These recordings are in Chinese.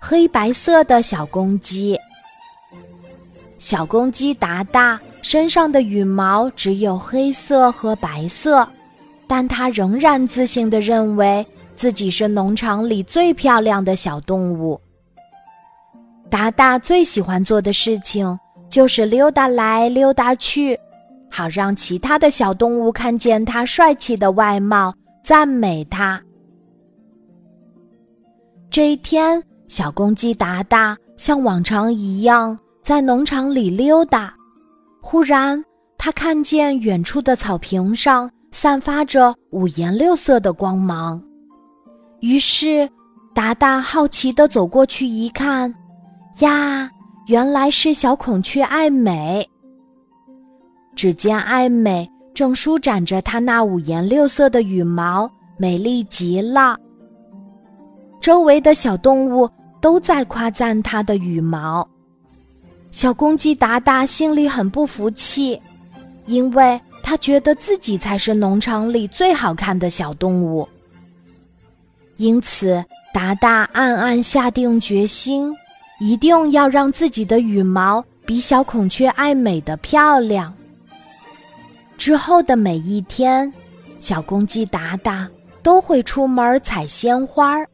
黑白色的小公鸡。小公鸡达达身上的羽毛只有黑色和白色，但它仍然自信地认为自己是农场里最漂亮的小动物。达达最喜欢做的事情就是溜达来溜达去，好让其他的小动物看见它帅气的外貌，赞美它。这一天，小公鸡达达像往常一样在农场里溜达。忽然，他看见远处的草坪上散发着五颜六色的光芒。于是，达达好奇地走过去一看，呀，原来是小孔雀爱美。只见爱美正舒展着它那五颜六色的羽毛，美丽极了。周围的小动物都在夸赞它的羽毛。小公鸡达达心里很不服气，因为他觉得自己才是农场里最好看的小动物。因此，达达暗暗下定决心，一定要让自己的羽毛比小孔雀爱美的漂亮。之后的每一天，小公鸡达达都会出门采鲜花儿。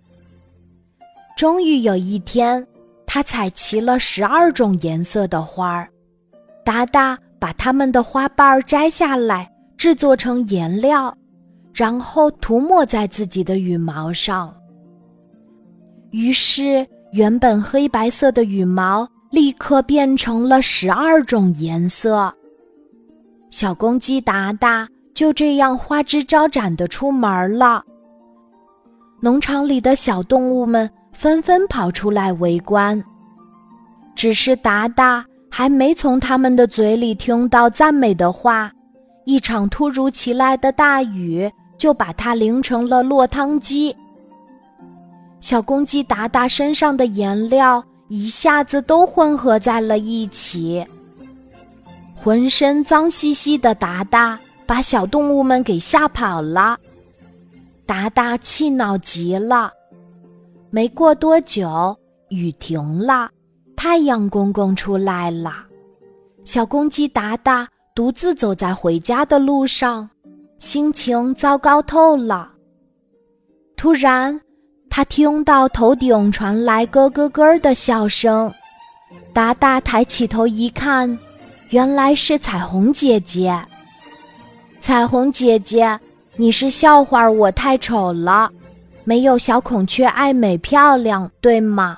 终于有一天，他采齐了十二种颜色的花儿。达达把它们的花瓣摘下来，制作成颜料，然后涂抹在自己的羽毛上。于是，原本黑白色的羽毛立刻变成了十二种颜色。小公鸡达达就这样花枝招展的出门了。农场里的小动物们。纷纷跑出来围观。只是达达还没从他们的嘴里听到赞美的话，一场突如其来的大雨就把他淋成了落汤鸡。小公鸡达达身上的颜料一下子都混合在了一起，浑身脏兮兮的达达把小动物们给吓跑了。达达气恼极了。没过多久，雨停了，太阳公公出来了。小公鸡达达独自走在回家的路上，心情糟糕透了。突然，他听到头顶传来咯咯咯的笑声。达达抬起头一看，原来是彩虹姐姐。彩虹姐姐，你是笑话我太丑了。没有小孔雀爱美漂亮，对吗？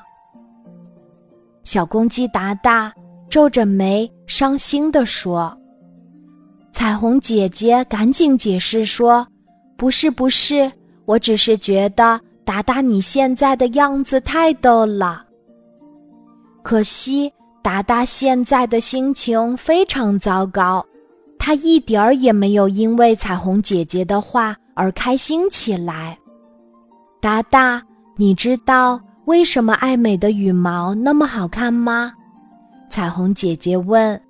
小公鸡达达皱着眉，伤心地说：“彩虹姐姐，赶紧解释说，不是，不是，我只是觉得达达你现在的样子太逗了。可惜达达现在的心情非常糟糕，他一点儿也没有因为彩虹姐姐的话而开心起来。”达达，你知道为什么爱美的羽毛那么好看吗？彩虹姐姐问。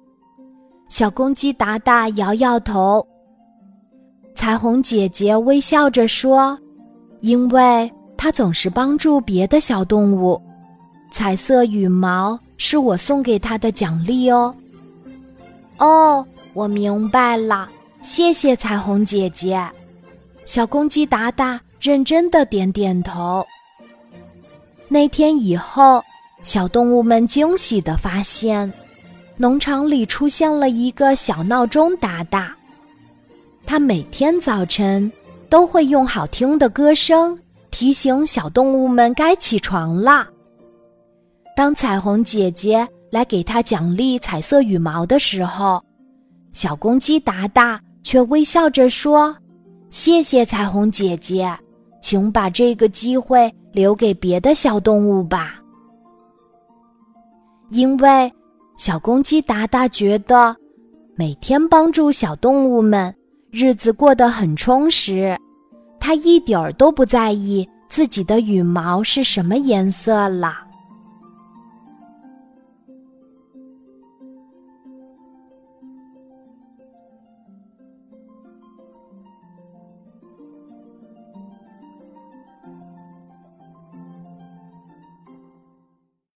小公鸡达达摇摇头。彩虹姐姐微笑着说：“因为它总是帮助别的小动物，彩色羽毛是我送给它的奖励哦。”哦，我明白了，谢谢彩虹姐姐。小公鸡达达。认真的点点头。那天以后，小动物们惊喜的发现，农场里出现了一个小闹钟达达。它每天早晨都会用好听的歌声提醒小动物们该起床啦。当彩虹姐姐来给它奖励彩色羽毛的时候，小公鸡达达却微笑着说：“谢谢彩虹姐姐。”请把这个机会留给别的小动物吧，因为小公鸡达达觉得每天帮助小动物们，日子过得很充实。他一点儿都不在意自己的羽毛是什么颜色了。